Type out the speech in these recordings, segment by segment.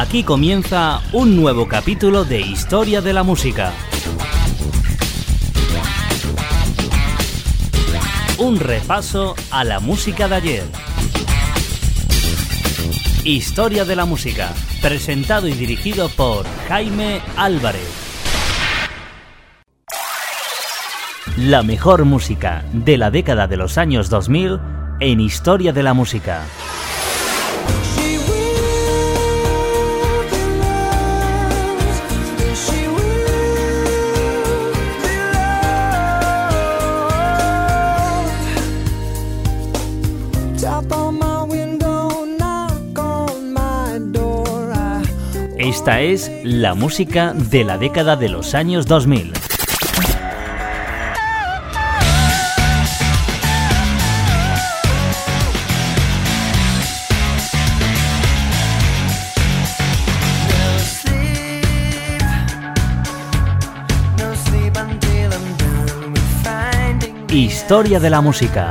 Aquí comienza un nuevo capítulo de Historia de la Música. Un repaso a la música de ayer. Historia de la Música, presentado y dirigido por Jaime Álvarez. La mejor música de la década de los años 2000 en Historia de la Música. Esta es la música de la década de los años 2000. Historia de la música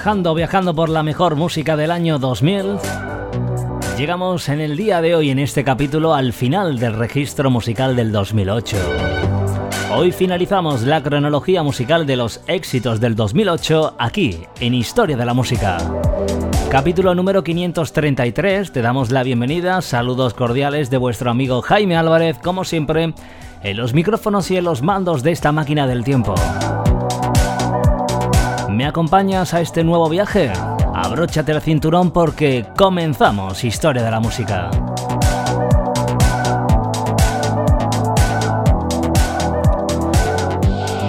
Viajando, viajando por la mejor música del año 2000. Llegamos en el día de hoy, en este capítulo, al final del registro musical del 2008. Hoy finalizamos la cronología musical de los éxitos del 2008 aquí, en Historia de la Música. Capítulo número 533, te damos la bienvenida, saludos cordiales de vuestro amigo Jaime Álvarez, como siempre, en los micrófonos y en los mandos de esta máquina del tiempo. ¿Me acompañas a este nuevo viaje? Abróchate el cinturón porque comenzamos Historia de la Música.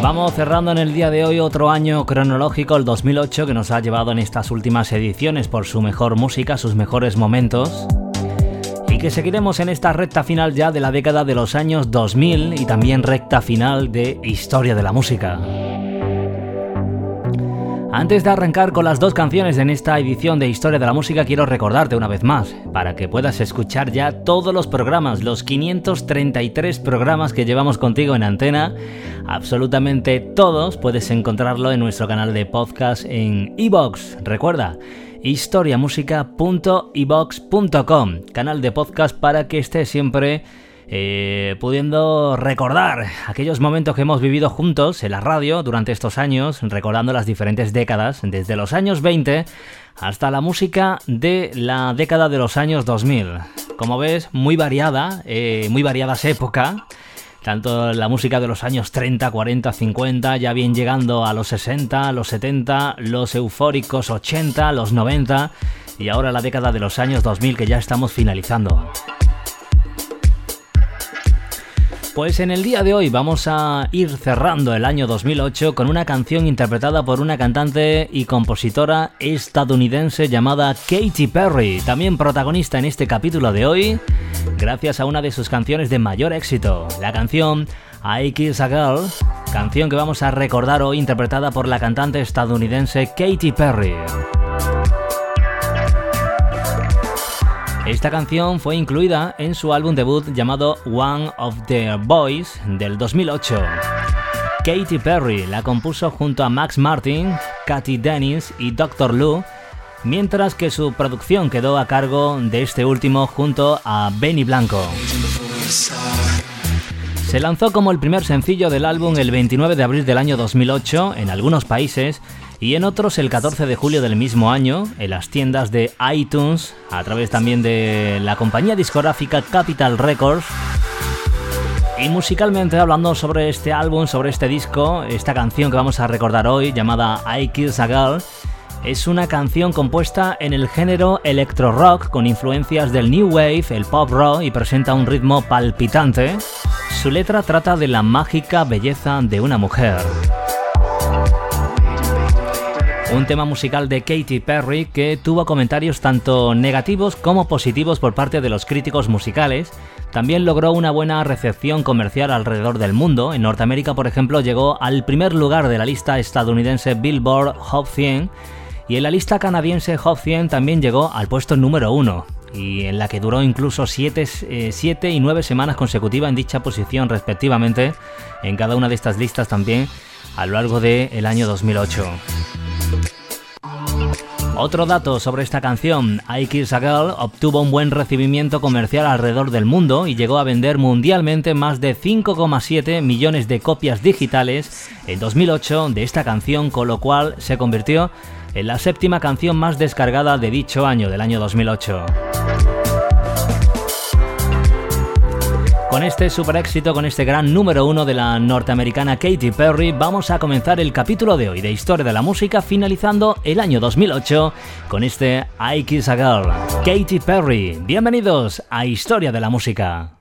Vamos cerrando en el día de hoy otro año cronológico, el 2008, que nos ha llevado en estas últimas ediciones por su mejor música, sus mejores momentos. Y que seguiremos en esta recta final ya de la década de los años 2000 y también recta final de Historia de la Música. Antes de arrancar con las dos canciones en esta edición de Historia de la Música, quiero recordarte una vez más, para que puedas escuchar ya todos los programas, los 533 programas que llevamos contigo en antena, absolutamente todos puedes encontrarlo en nuestro canal de podcast en iBox. Recuerda, historiamusica.ibox.com, canal de podcast para que estés siempre eh, pudiendo recordar aquellos momentos que hemos vivido juntos en la radio durante estos años, recordando las diferentes décadas, desde los años 20 hasta la música de la década de los años 2000. Como ves, muy variada, eh, muy variadas épocas tanto la música de los años 30, 40, 50, ya bien llegando a los 60, los 70, los eufóricos 80, los 90 y ahora la década de los años 2000 que ya estamos finalizando. Pues en el día de hoy vamos a ir cerrando el año 2008 con una canción interpretada por una cantante y compositora estadounidense llamada Katy Perry, también protagonista en este capítulo de hoy, gracias a una de sus canciones de mayor éxito, la canción I Kiss a Girl, canción que vamos a recordar hoy interpretada por la cantante estadounidense Katy Perry. Esta canción fue incluida en su álbum debut llamado One of the Boys del 2008. Katy Perry la compuso junto a Max Martin, Katy Dennis y Dr. Lou, mientras que su producción quedó a cargo de este último junto a Benny Blanco. Se lanzó como el primer sencillo del álbum el 29 de abril del año 2008 en algunos países y en otros el 14 de julio del mismo año en las tiendas de iTunes, a través también de la compañía discográfica Capital Records. Y musicalmente hablando sobre este álbum, sobre este disco, esta canción que vamos a recordar hoy llamada I Kiss a Girl, es una canción compuesta en el género electro rock con influencias del new wave, el pop rock y presenta un ritmo palpitante. Su letra trata de la mágica belleza de una mujer. Un tema musical de Katy Perry que tuvo comentarios tanto negativos como positivos por parte de los críticos musicales. También logró una buena recepción comercial alrededor del mundo. En Norteamérica, por ejemplo, llegó al primer lugar de la lista estadounidense Billboard Hot 100 y en la lista canadiense Hot 100 también llegó al puesto número 1 y en la que duró incluso 7 eh, y 9 semanas consecutivas en dicha posición respectivamente en cada una de estas listas también a lo largo del año 2008. Otro dato sobre esta canción, I Kiss a Girl obtuvo un buen recibimiento comercial alrededor del mundo y llegó a vender mundialmente más de 5,7 millones de copias digitales en 2008 de esta canción, con lo cual se convirtió en la séptima canción más descargada de dicho año, del año 2008. Con este super éxito, con este gran número uno de la norteamericana Katy Perry, vamos a comenzar el capítulo de hoy de Historia de la Música, finalizando el año 2008 con este I Kiss a Girl. Katy Perry, bienvenidos a Historia de la Música.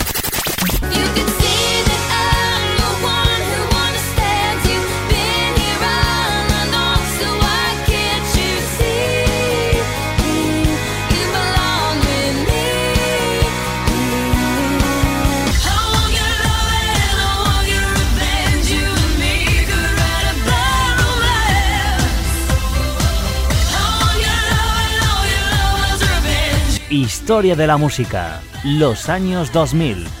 Historia de la música, los años 2000.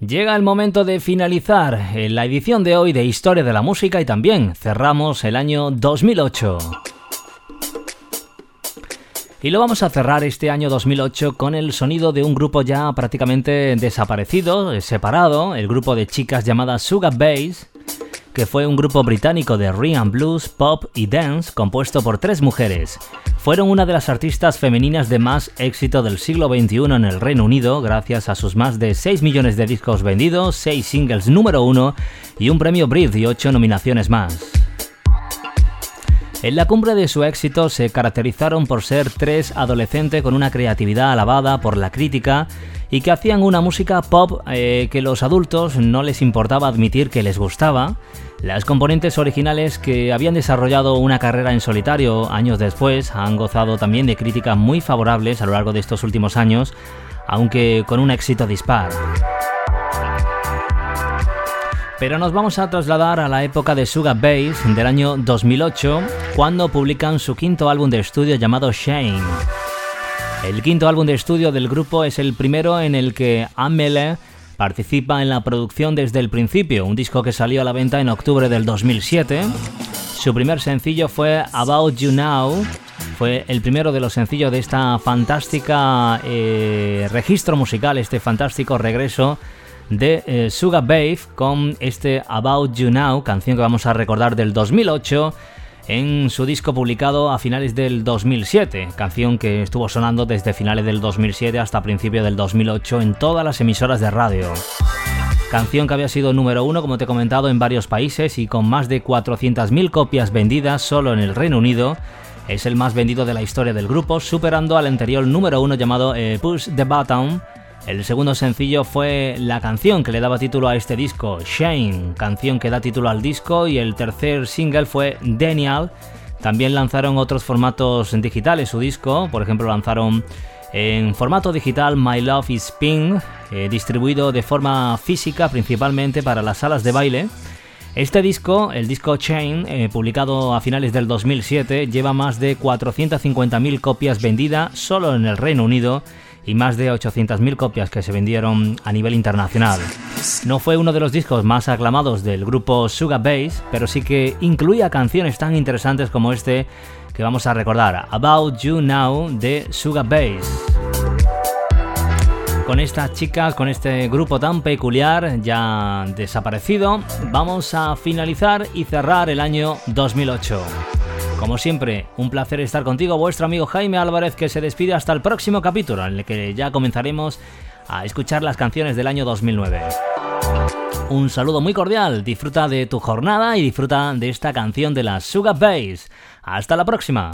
Llega el momento de finalizar la edición de hoy de Historia de la Música y también cerramos el año 2008. Y lo vamos a cerrar este año 2008 con el sonido de un grupo ya prácticamente desaparecido, separado, el grupo de chicas llamada Sugar Bass, que fue un grupo británico de R&B blues, pop y dance compuesto por tres mujeres, fueron una de las artistas femeninas de más éxito del siglo XXI en el Reino Unido gracias a sus más de 6 millones de discos vendidos, 6 singles número 1 y un premio Brit y 8 nominaciones más. En la cumbre de su éxito se caracterizaron por ser tres adolescentes con una creatividad alabada por la crítica y que hacían una música pop eh, que los adultos no les importaba admitir que les gustaba. Las componentes originales que habían desarrollado una carrera en solitario años después han gozado también de críticas muy favorables a lo largo de estos últimos años, aunque con un éxito dispar. Pero nos vamos a trasladar a la época de Sugar Bass del año 2008, cuando publican su quinto álbum de estudio llamado Shane. El quinto álbum de estudio del grupo es el primero en el que Amele participa en la producción desde el principio, un disco que salió a la venta en octubre del 2007. Su primer sencillo fue About You Now, fue el primero de los sencillos de esta fantástica eh, registro musical, este fantástico regreso de eh, Suga con este About You Now, canción que vamos a recordar del 2008 en su disco publicado a finales del 2007, canción que estuvo sonando desde finales del 2007 hasta principios del 2008 en todas las emisoras de radio. Canción que había sido número uno, como te he comentado, en varios países y con más de 400.000 copias vendidas solo en el Reino Unido. Es el más vendido de la historia del grupo, superando al anterior número uno llamado eh, Push the Button el segundo sencillo fue la canción que le daba título a este disco, Shane, canción que da título al disco, y el tercer single fue Daniel. También lanzaron otros formatos digitales su disco, por ejemplo lanzaron en formato digital My Love is Pink, eh, distribuido de forma física principalmente para las salas de baile. Este disco, el disco Chain, eh, publicado a finales del 2007, lleva más de 450.000 copias vendidas solo en el Reino Unido y más de 800.000 copias que se vendieron a nivel internacional. No fue uno de los discos más aclamados del grupo Sugar Bass, pero sí que incluía canciones tan interesantes como este que vamos a recordar, About You Now de Sugar Bass. Con estas chicas, con este grupo tan peculiar, ya desaparecido, vamos a finalizar y cerrar el año 2008. Como siempre, un placer estar contigo, vuestro amigo Jaime Álvarez, que se despide hasta el próximo capítulo, en el que ya comenzaremos a escuchar las canciones del año 2009. Un saludo muy cordial, disfruta de tu jornada y disfruta de esta canción de la Sugar Bass. Hasta la próxima.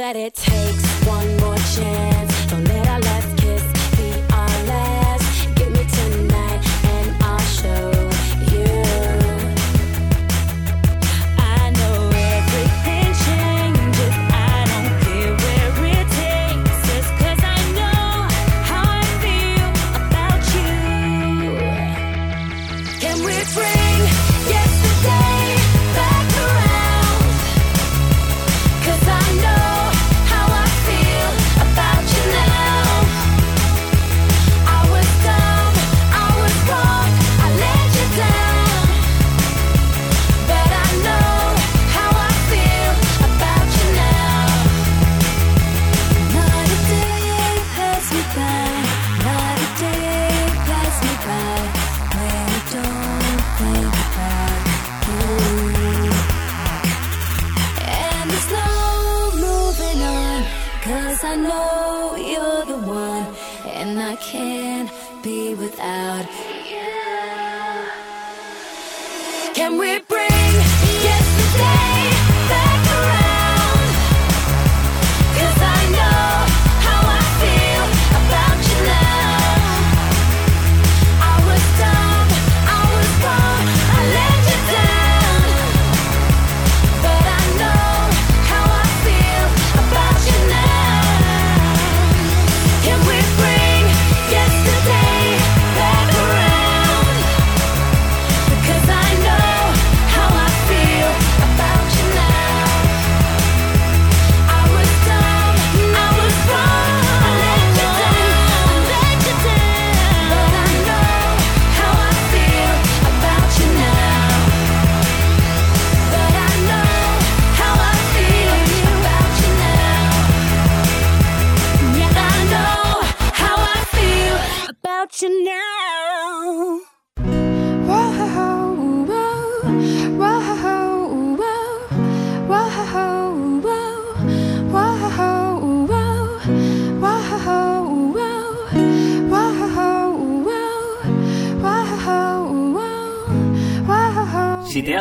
Si te